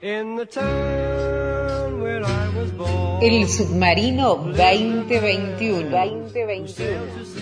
El submarino 2021. 2021.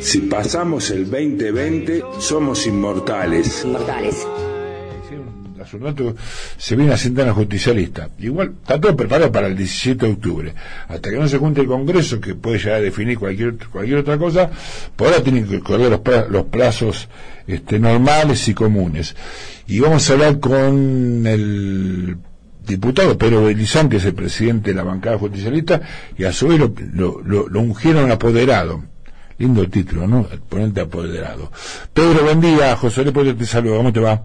Si pasamos el 2020, somos inmortales. Inmortales. Hace un rato se viene a sentar la justicialista. Igual está todo preparado para el 17 de octubre. Hasta que no se junte el Congreso, que puede llegar a definir cualquier, cualquier otra cosa, por ahora tienen que correr los plazos este, normales y comunes. Y vamos a hablar con el diputado Pedro Belizán, que es el presidente de la bancada justicialista, y a su vez lo, lo, lo- lo ungieron apoderado. Lindo título, ¿no? El ponente apoderado. Pedro, buen día. José Leopoldo te saluda. ¿Cómo te va?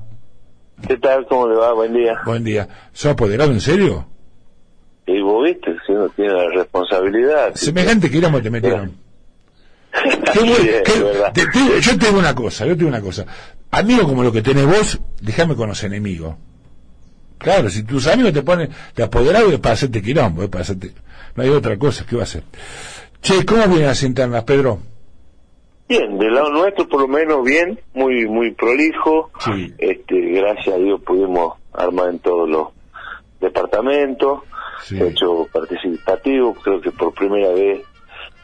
¿Qué tal? ¿Cómo le va? Buen día. Buen día. ¿Sos apoderado en serio? Y vos viste, si uno tiene la responsabilidad. Semejante quilombo te metieron. Qué qué- te- te- yo tengo una cosa, yo tengo una cosa. Amigo como lo que tenés vos, déjame con los enemigos. Claro, si tus amigos te ponen de apoderado es para hacerte quilombo, es para hacerte... No hay otra cosa, ¿qué va a hacer? Che, ¿cómo vienen las internas, Pedro? Bien, del lado nuestro por lo menos bien, muy muy prolijo. Sí. Este, gracias a Dios pudimos armar en todos los departamentos, Sí. hecho participativo, creo que por primera vez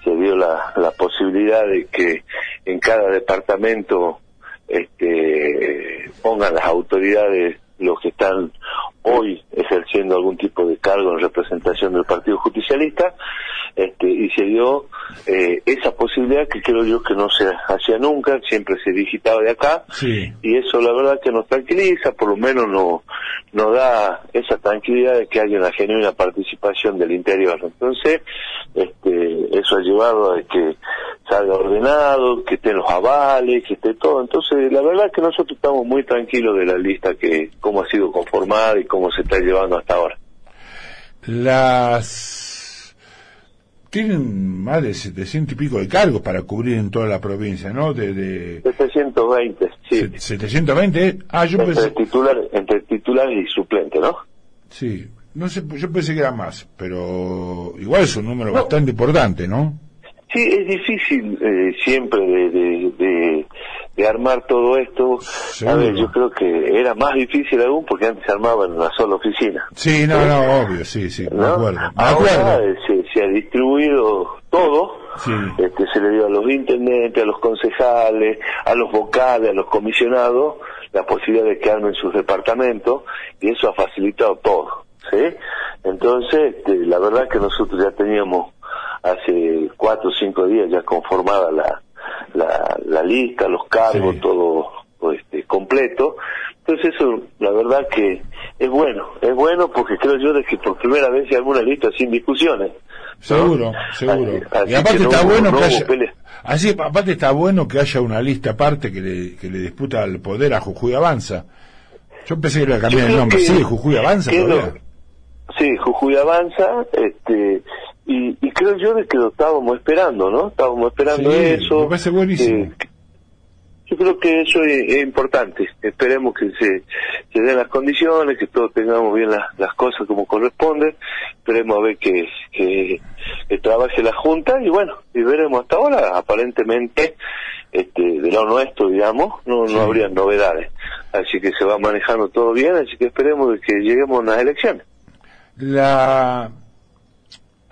se dio la, la posibilidad de que en cada departamento este, pongan las autoridades los que están hoy ejerciendo algún tipo de cargo en representación del Partido Justicialista este, y se dio eh, esa posibilidad que creo yo que no se hacía nunca, siempre se digitaba de acá Sí. y eso la verdad que nos tranquiliza, por lo menos nos, nos da esa tranquilidad de que haya una genuina participación del interior. Entonces, este, eso ha llevado a que salga ordenado, que estén los avales, que esté todo. Entonces, la verdad que nosotros estamos muy tranquilos de la lista que cómo ha sido conformada y cómo se está llevando hasta ahora. Las... Tienen más de 700 y pico de cargos para cubrir en toda la provincia, ¿no? De, de 720, sí. se- 720. Ah, yo Entre, pensé... titular, entre titulares y suplentes, ¿no? Sí, no sé, yo pensé que era más, pero igual es un número bastante importante, ¿no? Sí, es difícil eh, siempre de, de, de, de armar todo esto. A ver, yo creo que era más difícil aún porque antes se armaba en una sola oficina. Sí, no, no, obvio, sí, sí, me ¿no? acuerdo. Me Ahora eh, se, se ha distribuido todo. Sí. Este, se le dio a los intendentes, a los concejales, a los vocales, a los comisionados, la posibilidad de que armen sus departamentos y eso ha facilitado todo. ¿sí? Entonces, este, la verdad que nosotros ya teníamos hace cuatro o cinco días ya conformada la, la, la lista, los cargos, Sí. todo este, completo. Entonces eso, la verdad que es bueno, es bueno porque creo yo de que por primera vez se armó una lista sin discusiones. Seguro, seguro. Así- y aparte no está bueno no que haya, así, aparte está bueno que haya una lista aparte que le, que le disputa el poder a Jujuy Avanza. Yo pensé que le cambiar el nombre. que- sí, Jujuy Avanza Sí, Jujuy avanza, este, y, y creo yo de que lo estábamos esperando, ¿no? Estábamos esperando Sí, eso. me parece buenísimo. Eh, yo creo que eso es, es importante. Esperemos que se, se den las condiciones, que todos tengamos bien las, las cosas como corresponde. Esperemos a ver que, que, que trabaje la Junta y bueno, y veremos hasta ahora. Aparentemente, este, de lo nuestro, digamos, no, Sí. no habría novedades. Así que se va manejando todo bien, así que esperemos de que lleguemos a las elecciones. La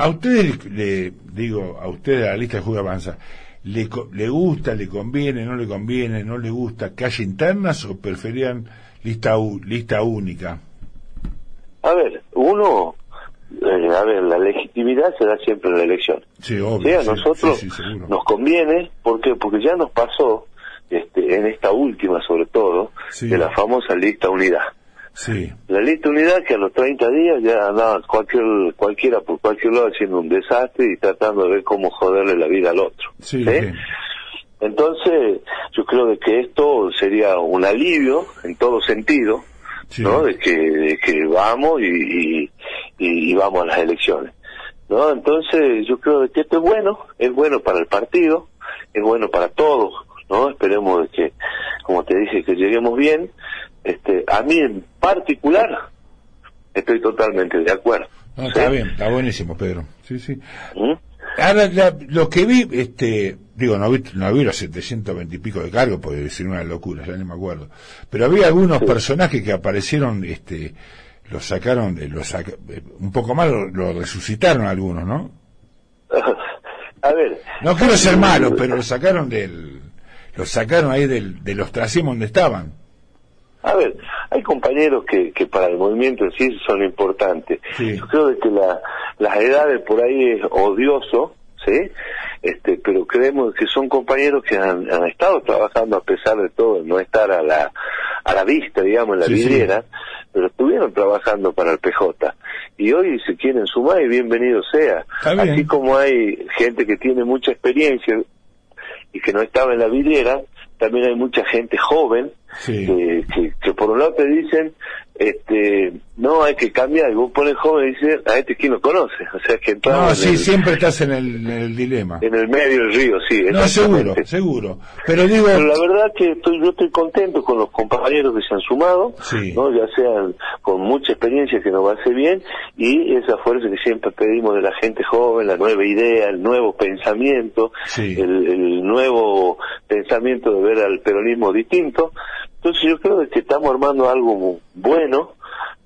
a ustedes le digo a ustedes a la lista de Jujuy Avanza le le gusta, le conviene, no le conviene, no le gusta que haya internas o preferían lista u- lista única. A ver, uno, eh, a ver, la legitimidad se da siempre en la elección. Sí, obvio. Sí, a nosotros sí, sí, seguro. nos conviene, ¿por qué? Porque ya nos pasó, este, en esta última sobre todo, de la famosa lista unidad. Sí, La lista unidad que a los 30 días ya andaba cualquier, cualquiera por cualquier lado haciendo un desastre y tratando de ver cómo joderle la vida al otro. sí. Entonces, yo creo de que esto sería un alivio en todo sentido, Sí. ¿no? De que, de que vamos y, y, y- y vamos a las elecciones, ¿no? Entonces, yo creo de que esto es bueno, es bueno para el partido, es bueno para todos, ¿no? Esperemos de que, como te dije, que lleguemos bien. Este, a mí en particular, estoy totalmente de acuerdo. No, ¿sí? está bien, está buenísimo, Pedro. Sí, sí. ¿Mm? Ahora, la- lo que vi, este, digo, no vi, no vi los 720 y pico de cargos, porque decir una locura, ya no me acuerdo. Pero había algunos personajes que aparecieron, este, lo sacaron, de- lo saca- eh, un poco más lo, lo resucitaron algunos, ¿no? A ver. No quiero ser malo, pero lo sacaron del, lo sacaron ahí del, del ostracismo donde estaban. A ver, hay compañeros que, que para el movimiento en sí son importantes. Sí. Yo creo de que la, las edades por ahí es odioso, ¿sí? Este, pero creemos que son compañeros que han, han estado trabajando a pesar de todo, no estar a la, a la vista, digamos, en la Sí, sí. vidriera, pero estuvieron trabajando para el PJ. Y hoy se quieren sumar y bienvenido sea. Bien. Así como hay gente que tiene mucha experiencia y que no estaba en la vidriera, también hay mucha gente joven Sí. que, que, que por un lado te dicen, este, no hay que cambiar, y vos pones joven y dices, a este quién lo conoce, o sea que No, sí, el, siempre estás en el, en el dilema. en el medio del río, sí. No, seguro, seguro. Pero digo, Pero la verdad que estoy, yo estoy contento con los compañeros que se han sumado, Sí. ¿no? ya sean con mucha experiencia que nos va a hacer bien, y esa fuerza que siempre pedimos de la gente joven, la nueva idea, el nuevo pensamiento, Sí. el, el nuevo pensamiento de ver al peronismo distinto. Entonces yo creo que estamos armando algo bueno,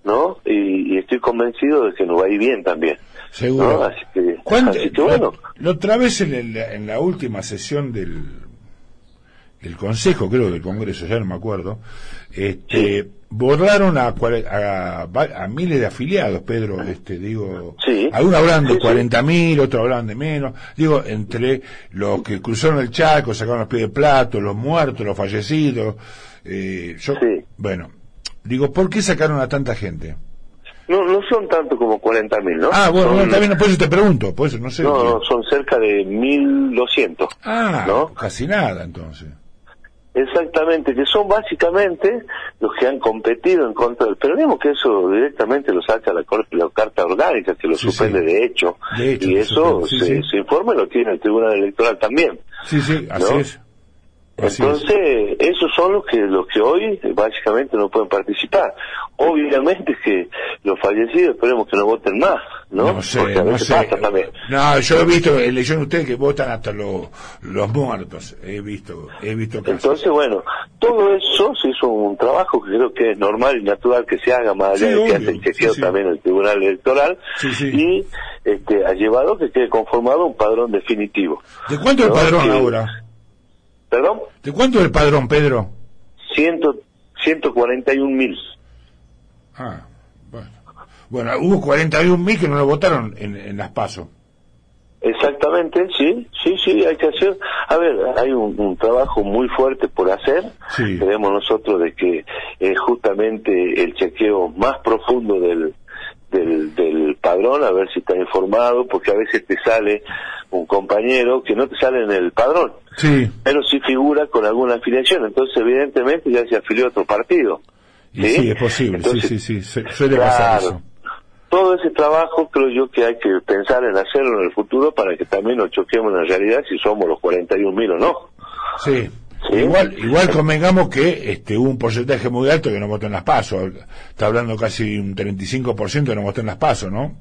¿no? Y, y estoy convencido de que nos va a ir bien también. seguro. ¿no? Así que, ¿Cuándo- así que bueno. la, la otra vez en, el- en la última sesión del, del Consejo, creo del Congreso, ya no me acuerdo, este, borraron a, a, a miles de afiliados, Pedro, este, digo, Sí. algunos hablan de Sí, sí. 40.000, otros hablan de menos, digo, entre los que cruzaron el Chaco, sacaron los pies de plato, los muertos, los fallecidos, eh, yo, Sí. bueno, digo, ¿por qué sacaron a tanta gente? No, no son tanto como 40.000, ¿no? Ah, bueno, Son- también por eso te pregunto, por eso no sé. No, no, son cerca de 1.200. Ah, ¿no? casi nada entonces. Exactamente, que son básicamente los que han competido en contra del peronismo, que eso directamente lo saca la, corte, la carta orgánica, que lo Sí, suspende sí. de hecho. De hecho, y eso sí, se, se informa y lo tiene el Tribunal Electoral también. Sí, sí, así ¿No? es. Así Entonces, esos son los que los que hoy eh, básicamente no pueden participar. Obviamente que los fallecidos esperemos que no voten más, ¿no? No sé, Porque a no sé. pasa también. No, yo he visto, leyeron ustedes que votan hasta los, los muertos. He visto, he visto casos. Entonces, bueno, todo eso se hizo un trabajo que creo que es normal y natural que se haga, más allá Sí, de que hace el chequeo sí, sí. también el Tribunal Electoral, Sí, sí. y este, ha llevado que quede conformado un padrón definitivo. ¿De cuánto el No, padrón que- ahora? ¿Perdón? ¿De cuánto el padrón, Pedro? Ciento, 141 mil. Ah, bueno. Bueno, hubo 41.000 que no lo votaron en, en las PASO. Exactamente, sí, sí, sí, hay que hacer. A ver, hay un, un trabajo muy fuerte por hacer. Sí. Creemos nosotros de que es justamente el chequeo más profundo del, del, del padrón, a ver si está informado, porque a veces te sale un compañero que no te sale en el padrón, Sí. pero sí figura con alguna afiliación. Entonces, evidentemente, ya se afilió a otro partido. Y sí, es posible, Entonces, sí, sí, sí, su- suele pasar Claro. eso. Todo ese trabajo creo yo que hay que pensar en hacerlo en el futuro para que también nos choquemos en la realidad si somos los 41 mil o no. Sí. Sí. Igual, igual convengamos que este, hubo un porcentaje muy alto que no votó en las PASO. Está hablando casi un 35% que no votó en las PASO, ¿no?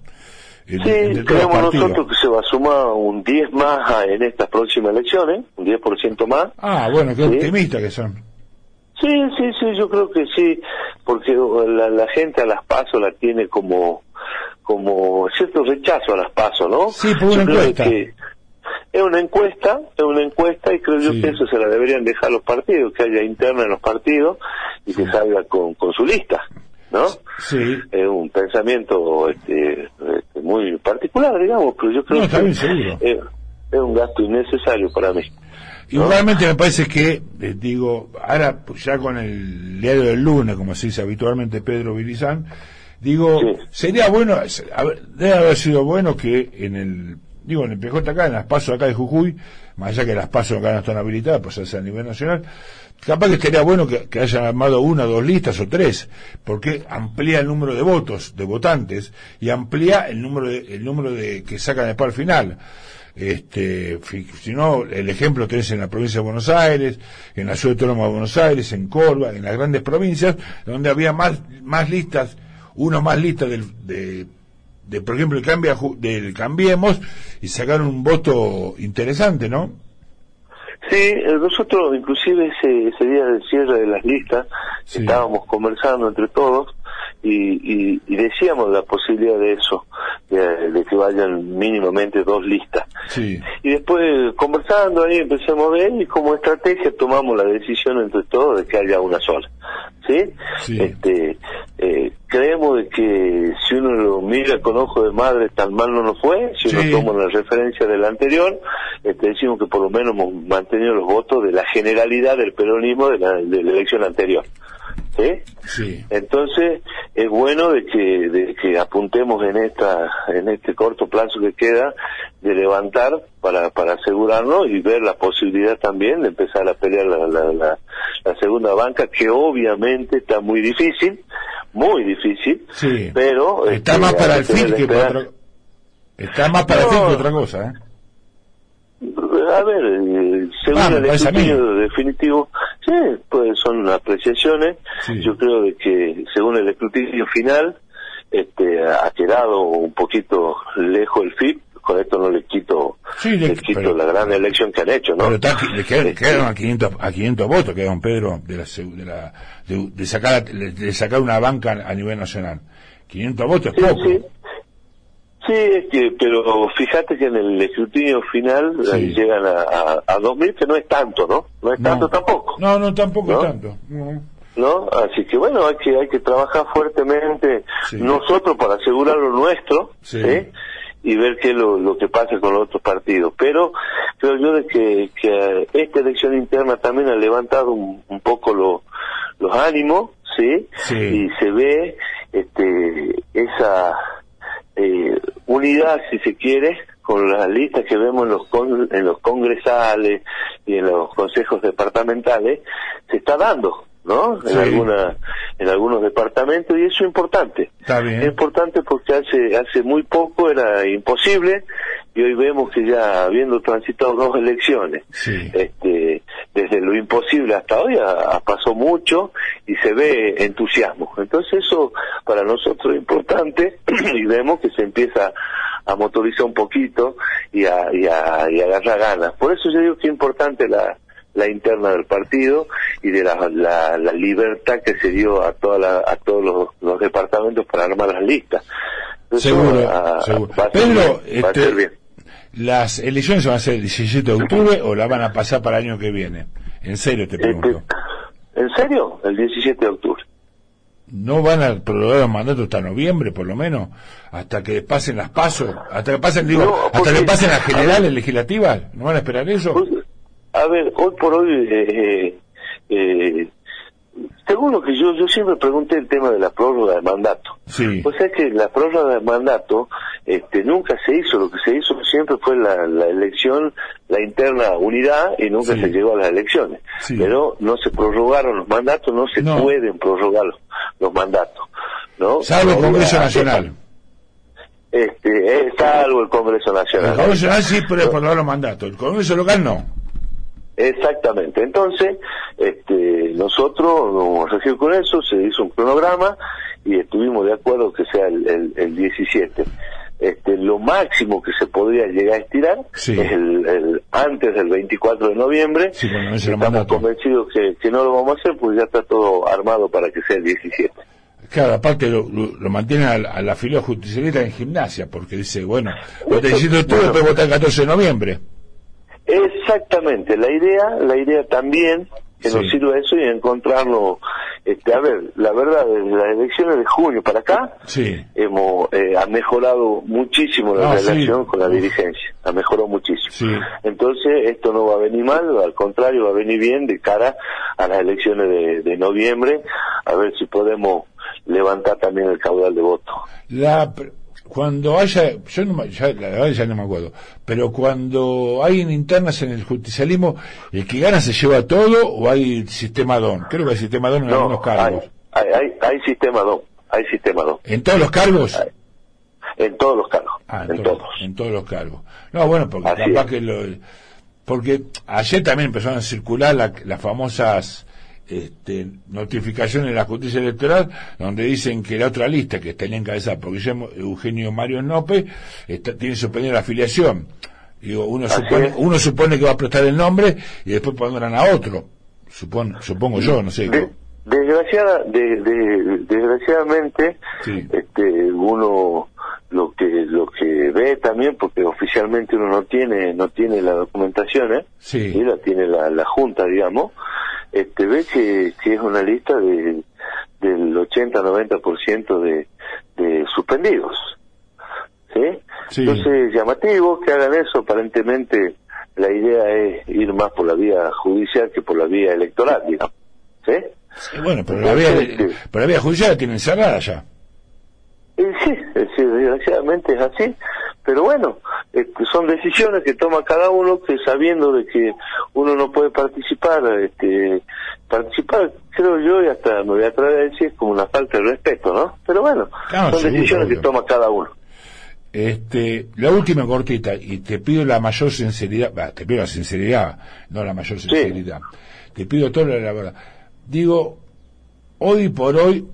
Sí, creemos nosotros que se va a sumar un 10 más en estas próximas elecciones, un 10% más. Ah, bueno, qué Sí. optimistas que son. Sí, sí, sí, yo creo que sí, porque la, la gente a las pasos la tiene como como cierto rechazo a las pasos, ¿no? Sí, por una Yo creo encuesta. que es una encuesta, es una encuesta y creo yo Sí. que eso se la deberían dejar los partidos, que haya interna en los partidos y que salga con, con su lista, ¿no? Sí. Es un pensamiento este, este, muy particular, digamos, pero yo creo No, que es, es un gasto innecesario para mí. Igualmente me parece que, eh, digo, ahora pues, ya con el diario del lunes, como se dice habitualmente Pedro Vilizán, digo, Sí. sería bueno, debe haber sido bueno que en el, digo, en el PJ acá, en las pasos acá de Jujuy, más allá que las pasos acá no están habilitadas, pues es a nivel nacional, capaz que estaría bueno que, que hayan armado una, dos listas o tres, porque amplía el número de votos, de votantes, y amplía el número de, el número de que sacan después al final. Este, si no, el ejemplo tenés en la provincia de Buenos Aires, en la ciudad autónoma de Buenos Aires, en Córdoba, en las grandes provincias, donde había más, más listas, uno más listas del, de, de, por ejemplo, el cambia, del Cambiemos, y sacaron un voto interesante, ¿no? Sí, eh, nosotros inclusive ese, ese día del cierre de las listas Sí. estábamos conversando entre todos y, y, decíamos la posibilidad de eso, de, que vayan mínimamente dos listas. Sí. Y después conversando ahí empezamos a ver y como estrategia tomamos la decisión entre todos de que haya una sola. ¿Sí? Sí. Este, eh, creemos de que si uno lo mira con ojo de madre tan mal no nos fue, si Sí. uno toma la referencia del anterior, este, decimos que por lo menos hemos mantenido los votos de la generalidad del peronismo de la, de la elección anterior. ¿Sí? Sí. Entonces es bueno de que, de que apuntemos en esta en este corto plazo que queda de levantar para, para asegurarnos y ver la posibilidad también de empezar a pelear la, la, la, la segunda banca que obviamente está muy difícil, muy difícil, Sí. pero Está este, más para el fin que para otra Está más para el fin que otra cosa, ¿eh? A ver, según Ah, el escrutinio definitivo, sí, pues son apreciaciones. Sí. Yo creo de que según el escrutinio final, este, ha quedado un poquito lejos el FIP. Con esto no le quito, Sí, le- le quito pero- la gran elección que han hecho, ¿no? Pero está, le quedaron, Este, quedaron a 500, a 500 votos, que don Pedro, de, la, de, la, de, de sacar, de, de sacar una banca a nivel nacional. 500 votos es Sí, poco. Sí. Es que, pero fíjate que en el escrutinio final Sí. llegan a, a, a 2.000, que no es tanto, ¿no? No es tanto tampoco. No, no, tampoco ¿No? es tanto. No. ¿no? Así que bueno, hay que hay que trabajar fuertemente Sí. nosotros para asegurar lo nuestro, Sí. Y ver qué es lo, lo que pasa con los otros partidos. Pero creo yo de que, que esta elección interna también ha levantado un, un poco lo- los ánimos, ¿sí? Sí. Y se ve este esa eh, unidad, si se quiere, con las listas que vemos en los, con- en los congresales y en los consejos departamentales, se está dando, ¿no? Sí. En, alguna, en algunos departamentos, y eso es importante. Está bien. Es importante porque hace, hace muy poco era imposible, y hoy vemos que ya habiendo transitado dos elecciones, Sí. este, desde lo imposible hasta hoy ha- ha- pasó mucho y se ve entusiasmo. Entonces eso para nosotros es importante y vemos que se empieza a motorizar un poquito y a, y a, y a agarrar ganas. Por eso yo digo que es importante la, la interna del partido y de la, la, la libertad que se dio a, toda la- a todos los, los departamentos para armar las listas. Seguro, seguro. va a ser Pedro, a este, ser bien. ¿Las elecciones van a ser el 17 de octubre o la van a pasar para el año que viene? En serio te pregunto. Este, ¿En serio? El 17 de octubre. ¿No van a prorrogar los mandatos hasta noviembre, por lo menos? Hasta que pasen las pasos, hasta que pasen, digo, No, hasta que pasen las generales legislativas, ¿no van a esperar eso? Pues, a ver, hoy por hoy, eh, eh, según lo que yo, yo siempre pregunté el tema de la prórroga de mandato. Sí. O sea que la prórroga de mandato este, nunca se hizo, lo que se hizo siempre fue la, la elección, la interna unidad y nunca Sí. se llegó a las elecciones. Sí. Pero no se prorrogaron los mandatos, no se No. pueden prorrogar los, los mandatos. ¿no? Salvo el Congreso Nacional. Este, salvo el Congreso Nacional. El Congreso Nacional sí puede prorrogar los mandatos, el Congreso local no. Exactamente. Entonces, nosotros nos regimos con eso, se hizo un cronograma y estuvimos de acuerdo que sea el, el, el 17. Este, lo máximo que se podría llegar a estirar Sí. es el, el antes del 24 de noviembre. Sí, Estamos convencidos que, que no lo vamos a hacer porque ya está todo armado para que sea el 17. Claro, aparte lo, lo, lo mantienen a, la- la justicialista en gimnasia, porque dice, bueno, 17 de octubre, Bueno. después vota el 14 de noviembre. Exactamente, la idea, la idea también que Sí. nos sirva eso y encontrarnos, este, a ver, la verdad, desde las elecciones de junio para acá, Sí. hemos eh, ha mejorado muchísimo la Ah, sí. relación con la dirigencia, ha mejorado muchísimo. Entonces, esto no va a venir mal, al contrario, va a venir bien de cara a las elecciones de, de noviembre, a ver si podemos levantar también el caudal de votos. La, cuando haya, yo no, me- ya, la verdad ya no me acuerdo, pero cuando hay internas en el justicialismo, ¿el que gana se lleva todo o hay sistema DON? Creo que hay sistema DON en No, algunos cargos. hay, hay, hay sistema 2, hay sistema 2, ¿En todos los cargos? en todos los cargos, Ah, en todos, todos. en todos los cargos. No, bueno, porque Así capaz es. que lo, porque ayer también empezaron a circular la- las famosas este, notificaciones de la justicia electoral donde dicen que la otra lista que está encabezada por Guillermo Eugenio Mario Nope está, tiene suspendida la afiliación. Digo, uno Así supone, es. uno supone que va a prestar el nombre y después pondrán a otro. Supon, supongo yo, no sé. De, Desgraciada, de, de- desgraciadamente, Sí. este, uno lo que lo que ve también, porque oficialmente uno no tiene no tiene la documentación, ¿eh? Sí. Y la tiene la, la junta, digamos, este, ve que, que es una lista de del 80-90% de, de suspendidos. ¿Sí? Sí. Entonces, llamativo que hagan eso, aparentemente la idea es ir más por la vía judicial que por la vía electoral, digamos. ¿Sí? Sí, bueno, pero la, vía, Entonces, pero la vía judicial la tienen cerrada ya. Y sí, decir, desgraciadamente es así, pero bueno, este, son decisiones que toma cada uno que sabiendo de que uno no puede participar, este, participar creo yo y hasta me voy a atrever a decir como una falta de respeto, ¿no? Pero bueno, Claro, son seguro, decisiones obvio. que toma cada uno. Este, la última cortita, y te pido la mayor sinceridad, bah, te pido la sinceridad, no la mayor sinceridad. Te pido toda la verdad. Digo, hoy por hoy,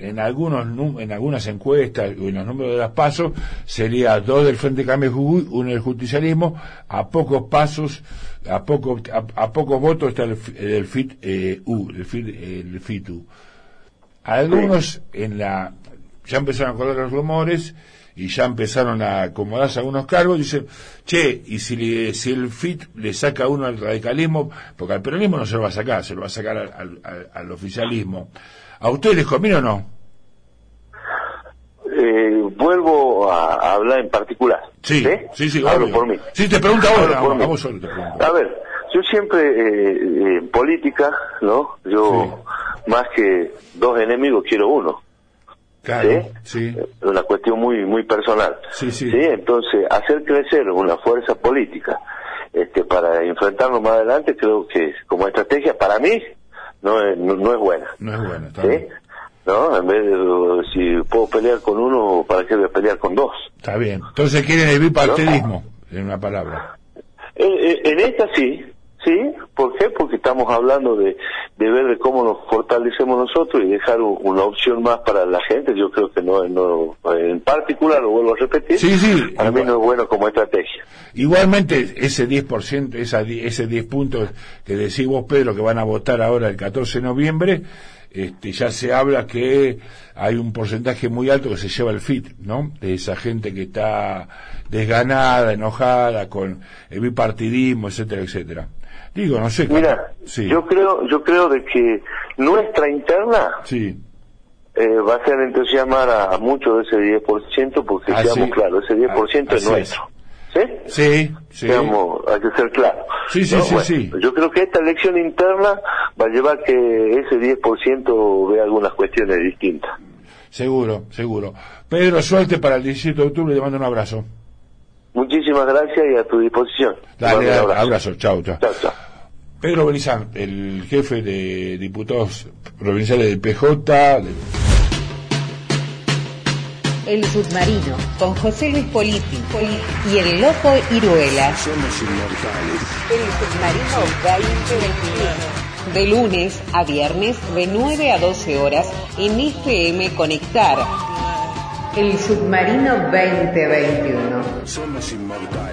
en algunos en algunas encuestas o en los números de las pasos, sería dos del Frente Cambio Jujuy, uno del justicialismo, a pocos pasos, a pocos, a, pocos votos está el, el FIT, eh, U, el FIT, el FITU. Algunos en la ya empezaron a correr los rumores y ya empezaron a acomodarse algunos cargos, dicen, che, y si, le- si el FIT le saca uno al radicalismo, porque al peronismo no se lo va a sacar, se lo va a sacar al oficialismo. ¿A ustedes les conviene o no? Eh, vuelvo a, hablar en particular. Sí, sí, sí, Hablo obvio. por mí. Sí, te pregunto Hablo ahora, por a, mí. a vos solo te pregunto. A ver, yo siempre eh, eh, en política, ¿no? Yo más que dos enemigos quiero uno. Claro, sí, Es una cuestión muy muy personal. Sí, sí. Entonces, hacer crecer una fuerza política este, para enfrentarnos más adelante, creo que como estrategia para mí no es, no, no es buena. no es bueno, está ¿Sí? bien. ¿No? En vez de, si puedo pelear con uno, ¿para qué voy a pelear con dos? Está bien. Entonces quieren el bipartidismo, en una palabra. En, en- en esta sí, sí. ¿Por qué? Porque estamos hablando de, de ver de cómo nos fortalecemos nosotros y dejar una opción más para la gente. Yo creo que no, no en particular, lo vuelvo a repetir, Sí, sí, para mí no es bueno como estrategia. Igualmente, ese 10%, esa, ese 10 puntos que decís vos, Pedro, que van a votar ahora el 14 de noviembre, este, ya se habla que hay un porcentaje muy alto que se lleva el FIT, ¿no? De esa gente que está desganada, enojada con el bipartidismo, etcétera, etcétera. Digo, no sé. Mira, sí, yo creo, yo creo de que nuestra interna sí, eh, va a ser entusiasmar a, a mucho de ese 10% porque Ah, seamos claros, ese 10% Ah, es así nuestro. ¿Sí? sí, sí. Seamos- hay que ser claros. Sí, sí, sí, sí. Yo creo que esta elección interna va a llevar que ese 10% vea algunas cuestiones distintas. Seguro, seguro. Pedro, suerte para el 17 de octubre, te mando un abrazo. Muchísimas gracias y a tu disposición. Dale, abrazo. abrazo, chao, chao. Chao, chao. Pedro Belizán, el jefe de diputados provinciales del PJ. de- El submarino con José Luis Politi y el loco Iruela. Somos inmortales. El submarino 2021. De lunes a viernes de 9 a 12 horas en FM Conectar. El submarino 2021. Somos inmortales.